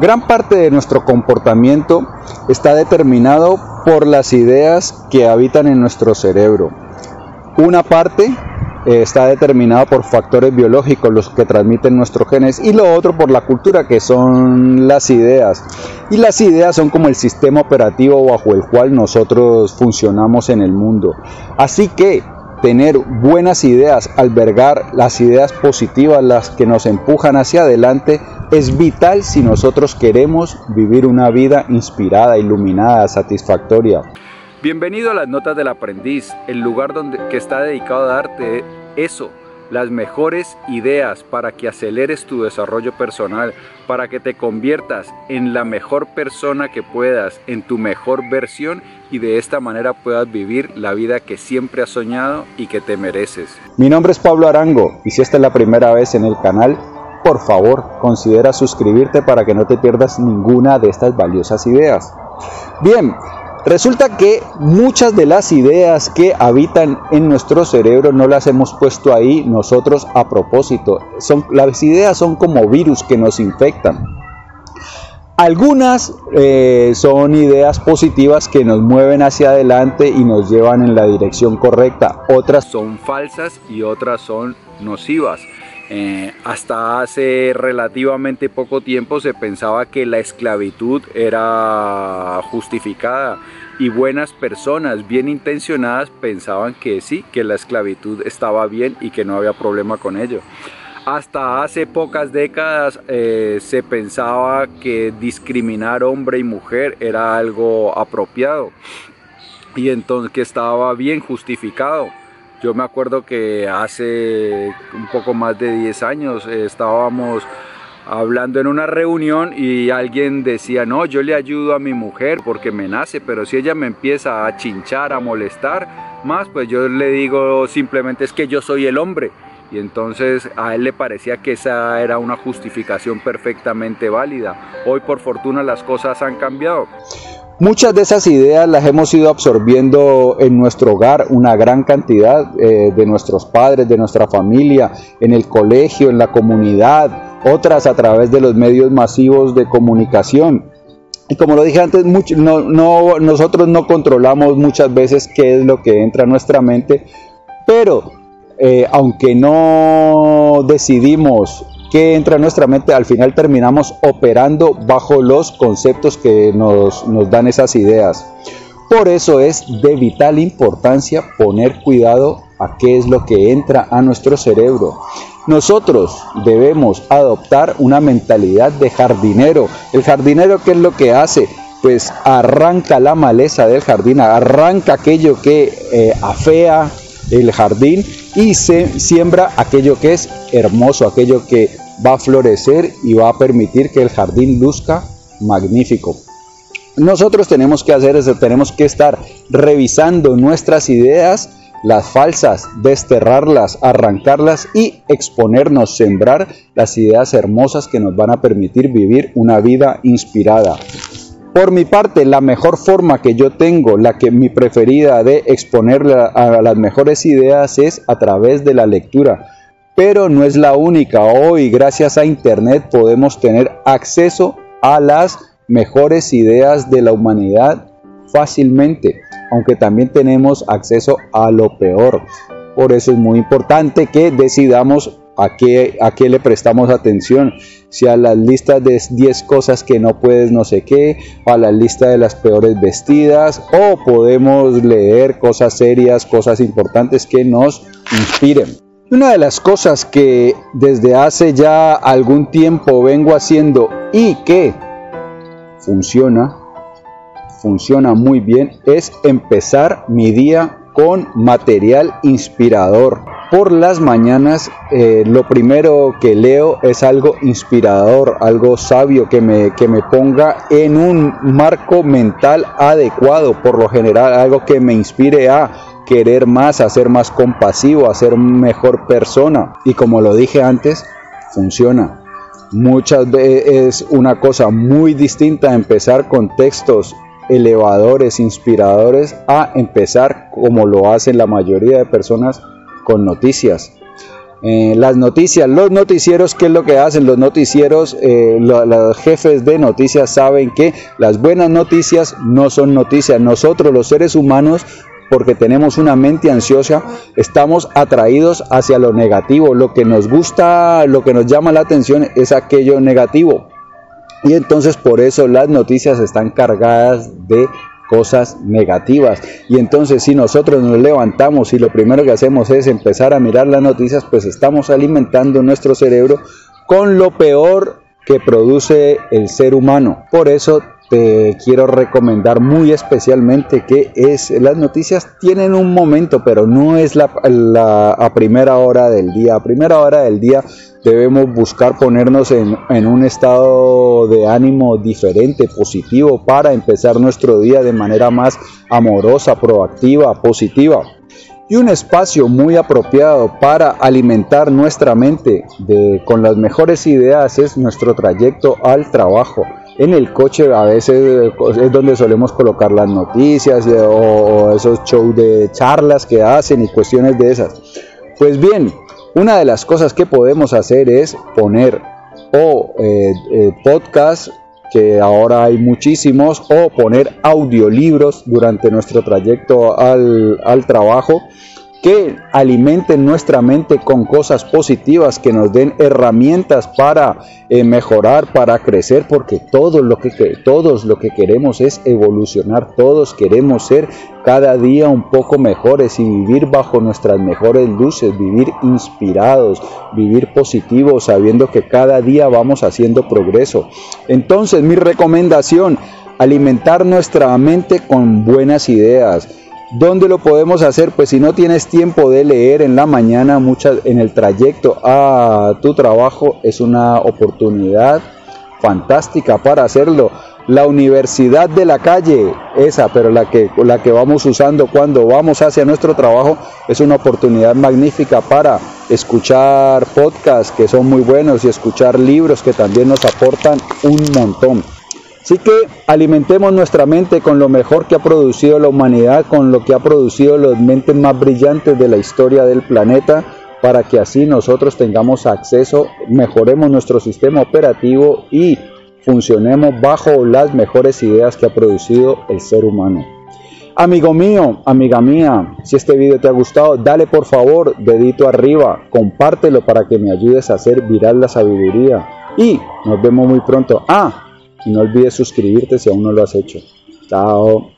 Gran parte de nuestro comportamiento está determinado por las ideas que habitan en nuestro cerebro. Una parte eh, está determinada por factores biológicos, los que transmiten nuestros genes, y lo otro por la cultura, que son las ideas. Y las ideas son como el sistema operativo bajo el cual nosotros funcionamos en el mundo. Así que tener buenas ideas, albergar las ideas positivas, las que nos empujan hacia adelante, es vital si nosotros queremos vivir una vida inspirada, iluminada, satisfactoria. Bienvenido a las Notas del Aprendiz, el lugar donde, que está dedicado a darte eso, las mejores ideas para que aceleres tu desarrollo personal, para que te conviertas en la mejor persona que puedas, en tu mejor versión y de esta manera puedas vivir la vida que siempre has soñado y que te mereces. Mi nombre es Pablo Arango y si esta es la primera vez en el canal, por favor considera suscribirte para que no te pierdas ninguna de estas valiosas ideas. Bien, Resulta que muchas de las ideas que habitan en nuestro cerebro no las hemos puesto ahí nosotros a propósito. Son, las ideas son como virus que nos infectan. Algunas eh, son ideas positivas que nos mueven hacia adelante y nos llevan en la dirección correcta. Otras son falsas y otras son nocivas. Eh, hasta hace relativamente poco tiempo se pensaba que la esclavitud era justificada y buenas personas bien intencionadas pensaban que sí, que la esclavitud estaba bien y que no había problema con ello. Hasta hace pocas décadas eh, se pensaba que discriminar hombre y mujer era algo apropiado y entonces que estaba bien justificado. Yo me acuerdo que hace un poco más de 10 años eh, estábamos hablando en una reunión y alguien decía, no, yo le ayudo a mi mujer porque me nace, pero si ella me empieza a chinchar, a molestar más, pues yo le digo simplemente es que yo soy el hombre. Y entonces a él le parecía que esa era una justificación perfectamente válida. Hoy por fortuna las cosas han cambiado. Muchas de esas ideas las hemos ido absorbiendo en nuestro hogar, una gran cantidad eh, de nuestros padres, de nuestra familia, en el colegio, en la comunidad, otras a través de los medios masivos de comunicación. Y como lo dije antes, no, nosotros no controlamos muchas veces qué es lo que entra a nuestra mente, pero eh, aunque no decidimos que entra en nuestra mente, al final terminamos operando bajo los conceptos que nos, nos dan esas ideas. Por eso es de vital importancia poner cuidado a qué es lo que entra a nuestro cerebro. Nosotros debemos adoptar una mentalidad de jardinero. El jardinero, ¿qué es lo que hace? Pues arranca la maleza del jardín, arranca aquello que eh, afea el jardín y se siembra aquello que es hermoso, aquello que va a florecer y va a permitir que el jardín luzca magnífico. Nosotros tenemos que hacer eso, tenemos que estar revisando nuestras ideas, las falsas, desterrarlas, arrancarlas y exponernos, sembrar las ideas hermosas que nos van a permitir vivir una vida inspirada. Por mi parte, la mejor forma que yo tengo, la que mi preferida de exponer a las mejores ideas es a través de la lectura pero no es la única. Hoy, gracias a Internet, podemos tener acceso a las mejores ideas de la humanidad fácilmente, aunque también tenemos acceso a lo peor. Por eso es muy importante que decidamos a qué, a qué le prestamos atención. Si a las listas de 10 cosas que no puedes no sé qué, a la lista de las peores vestidas, o podemos leer cosas serias, cosas importantes que nos inspiren. Una de las cosas que desde hace ya algún tiempo vengo haciendo y que funciona, funciona muy bien, es empezar mi día con material inspirador. Por las mañanas eh, lo primero que leo es algo inspirador, algo sabio que me, que me ponga en un marco mental adecuado, por lo general algo que me inspire a querer más, a ser más compasivo, a ser mejor persona. Y como lo dije antes, funciona. Muchas veces es una cosa muy distinta empezar con textos elevadores, inspiradores, a empezar como lo hacen la mayoría de personas con noticias. Eh, las noticias, los noticieros, ¿qué es lo que hacen? Los noticieros, eh, los jefes de noticias saben que las buenas noticias no son noticias. Nosotros los seres humanos porque tenemos una mente ansiosa, estamos atraídos hacia lo negativo. Lo que nos gusta, lo que nos llama la atención es aquello negativo. Y entonces por eso las noticias están cargadas de cosas negativas. Y entonces si nosotros nos levantamos y lo primero que hacemos es empezar a mirar las noticias, pues estamos alimentando nuestro cerebro con lo peor que produce el ser humano. Por eso te quiero recomendar muy especialmente que es las noticias tienen un momento, pero no es la, a primera hora del día. A primera hora del día debemos buscar ponernos en, un estado de ánimo diferente, positivo, para empezar nuestro día de manera más amorosa, proactiva, positiva y un espacio muy apropiado para alimentar nuestra mente con las mejores ideas es nuestro trayecto al trabajo en el coche a veces es donde solemos colocar las noticias eh, o esos shows de charlas que hacen y cuestiones de esas. Pues bien, una de las cosas que podemos hacer es poner o eh, eh, podcast que ahora hay muchísimos, o poner audiolibros durante nuestro trayecto al, al trabajo que alimenten nuestra mente con cosas positivas, que nos den herramientas para eh, mejorar, para crecer, porque todos lo que, todos lo que queremos es evolucionar, todos queremos ser cada día un poco mejores y vivir bajo nuestras mejores luces, vivir inspirados, vivir positivos, sabiendo que cada día vamos haciendo progreso. Entonces mi recomendación, alimentar nuestra mente con buenas ideas, ¿Dónde lo podemos hacer? Pues si no tienes tiempo de leer en la mañana, muchas, en el trayecto a tu trabajo, es una oportunidad fantástica para hacerlo. La universidad de la calle, esa, pero la que, la que vamos usando cuando vamos hacia nuestro trabajo, es una oportunidad magnífica para escuchar podcasts que son muy buenos y escuchar libros que también nos aportan un montón. Así que alimentemos nuestra mente con lo mejor que ha producido la humanidad, con lo que ha producido las mentes más brillantes de la historia del planeta, para que así nosotros tengamos acceso, mejoremos nuestro sistema operativo y funcionemos bajo las mejores ideas que ha producido el ser humano. Amigo mío, amiga mía, si este video te ha gustado, dale por favor dedito arriba, compártelo para que me ayudes a hacer viral la sabiduría. Y nos vemos muy pronto. Ah, y no olvides suscribirte si aún no lo has hecho. Chao.